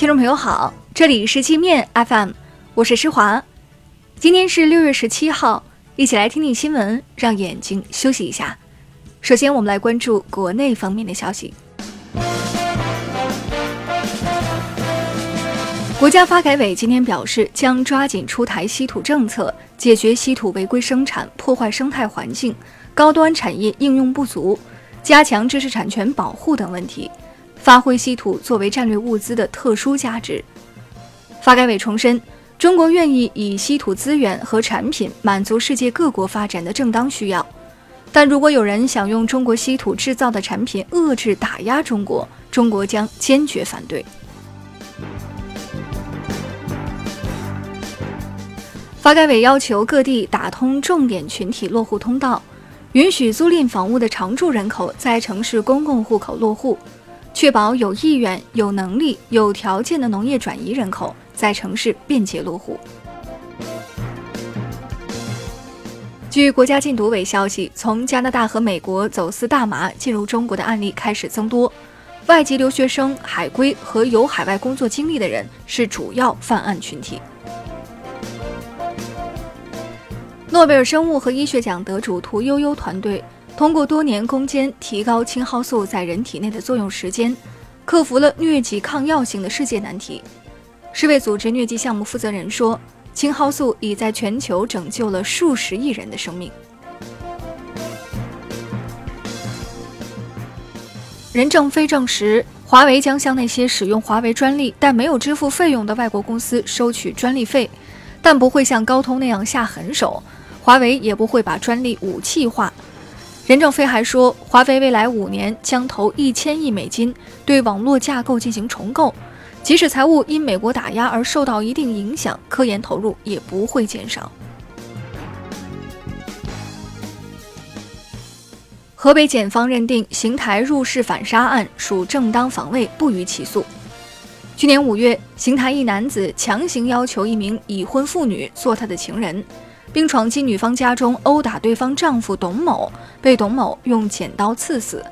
听众朋友好，这里是界面 FM，我是施华。今天是六月十七号，一起来听听新闻，让眼睛休息一下。首先，我们来关注国内方面的消息。国家发改委今天表示，将抓紧出台稀土政策，解决稀土违规生产、破坏生态环境、高端产业应用不足、加强知识产权保护等问题，发挥稀土作为战略物资的特殊价值。发改委重申，中国愿意以稀土资源和产品满足世界各国发展的正当需要，但如果有人想用中国稀土制造的产品遏制打压中国，中国将坚决反对。发改委要求各地打通重点群体落户通道，允许租赁房屋的常住人口在城市公共户口落户，确保有意愿、有能力、有条件的农业转移人口在城市便捷落户。据国家禁毒委消息，从加拿大和美国走私大麻进入中国的案例开始增多，外籍留学生、海归和有海外工作经历的人是主要犯案群体。诺贝尔生物和医学奖得主屠呦呦团队通过多年攻坚提高青蒿素在人体内的作用时间，克服了疟疾抗药性的世界难题。世卫组织疟疾项目负责人说：“青蒿素已在全球拯救了数十亿人的生命。”任正非证实，华为将向那些使用华为专利但没有支付费用的外国公司收取专利费，但不会像高通那样下狠手。华为也不会把专利武器化。任正非还说，华为未来五年将投一千亿美金对网络架构进行重构，即使财务因美国打压而受到一定影响，科研投入也不会减少。河北检方认定邢台入室反杀案属正当防卫，不予起诉。去年五月，邢台一男子强行要求一名已婚妇女做他的情人。并闯进女方家中殴打对方丈夫董某，被董某用剪刀刺死。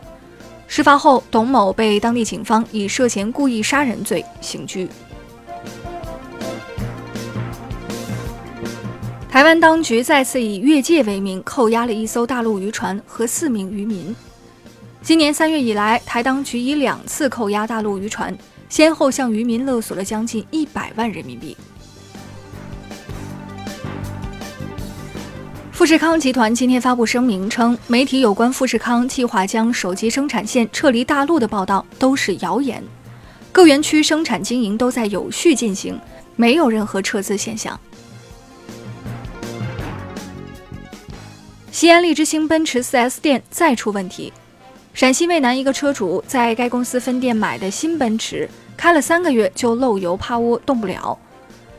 事发后，董某被当地警方以涉嫌故意杀人罪刑拘。台湾当局再次以越界为名扣押了一艘大陆渔船和四名渔民。今年三月以来，台当局已两次扣押大陆渔船，先后向渔民勒索了将近一百万人民币。富士康集团今天发布声明称，媒体有关富士康计划将手机生产线撤离大陆的报道都是谣言，各园区生产经营都在有序进行，没有任何撤资现象。西安利之星奔驰 4S 店再出问题，陕西渭南一个车主在该公司分店买的新奔驰，开了三个月就漏油趴窝动不了。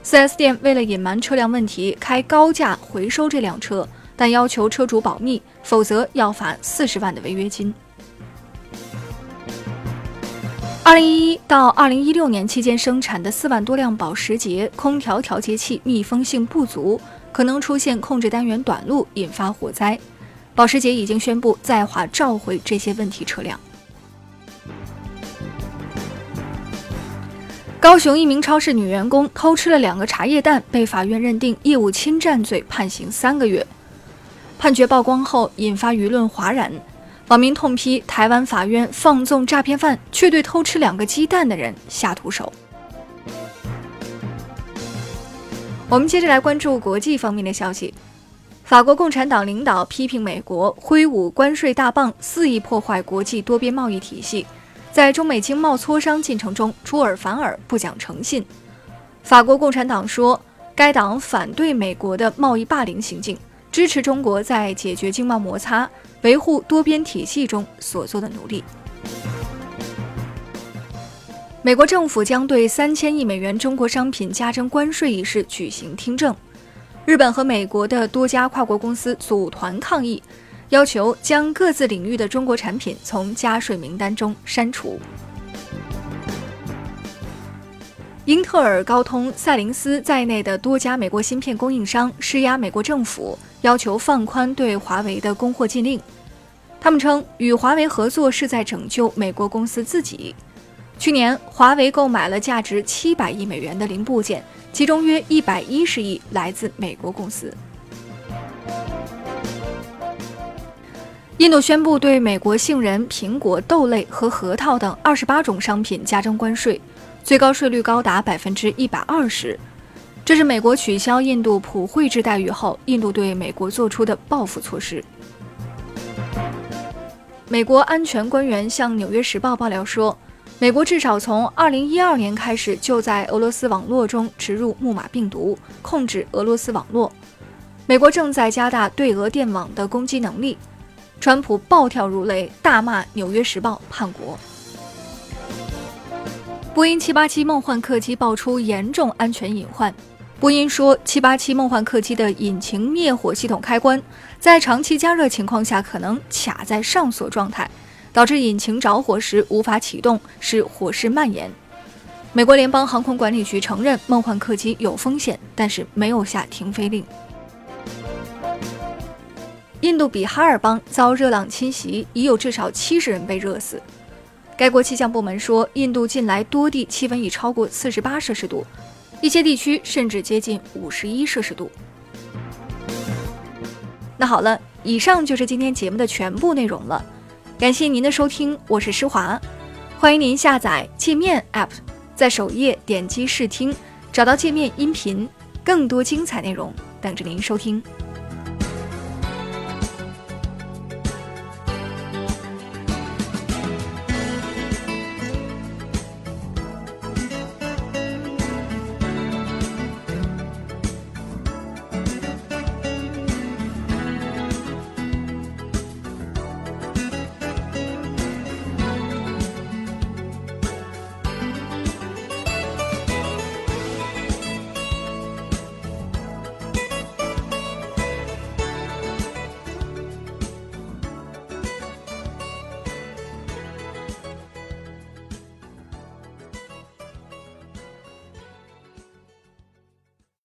4S 店为了隐瞒车辆问题，开高价回收这辆车，但要求车主保密，否则要罚四十万的违约金。二零一一到二零一六年期间生产的四万多辆保时捷空调调节器密封性不足，可能出现控制单元短路，引发火灾。保时捷已经宣布在华召回这些问题车辆。高雄一名超市女员工偷吃了两个茶叶蛋，被法院认定业务侵占罪，判刑三个月。判决曝光后，引发舆论哗然，网民痛批台湾法院放纵诈骗犯，却对偷吃两个鸡蛋的人下毒手。我们接着来关注国际方面的消息，法国共产党领导批评美国挥舞关税大棒，肆意破坏国际多边贸易体系。在中美经贸磋商进程中出尔反尔、不讲诚信，法国共产党说，该党反对美国的贸易霸凌行径，支持中国在解决经贸摩擦、维护多边体系中所做的努力。美国政府将对三千亿美元中国商品加征关税一事举行听证，日本和美国的多家跨国公司组团抗议。要求将各自领域的中国产品从加税名单中删除。英特尔、高通、赛灵思在内的多家美国芯片供应商施压美国政府，要求放宽对华为的供货禁令。他们称，与华为合作是在拯救美国公司自己。去年，华为购买了价值七百亿美元的零部件，其中约一百一十亿来自美国公司。印度宣布对美国杏仁、苹果、豆类和核桃等二十八种商品加征关税，最高税率高达百分之一百二十。这是美国取消印度普惠制待遇后，印度对美国做出的报复措施。美国安全官员向《纽约时报》爆料说，美国至少从2012年开始就在俄罗斯网络中植入木马病毒，控制俄罗斯网络。美国正在加大对俄电网的攻击能力。川普暴跳如雷，大骂《纽约时报》叛国。波音787梦幻客机爆出严重安全隐患。波音说，787梦幻客机的引擎灭火系统开关在长期加热情况下可能卡在上锁状态，导致引擎着火时无法启动，使火势蔓延。美国联邦航空管理局承认梦幻客机有风险，但是没有下停飞令。印度比哈尔邦遭热浪侵袭，已有至少七十人被热死。该国气象部门说，印度近来多地气温已超过四十八摄氏度，一些地区甚至接近五十一摄氏度。那好了，以上就是今天节目的全部内容了，感谢您的收听，我是施华，欢迎您下载界面 App，在首页点击试听，找到界面音频，更多精彩内容等着您收听。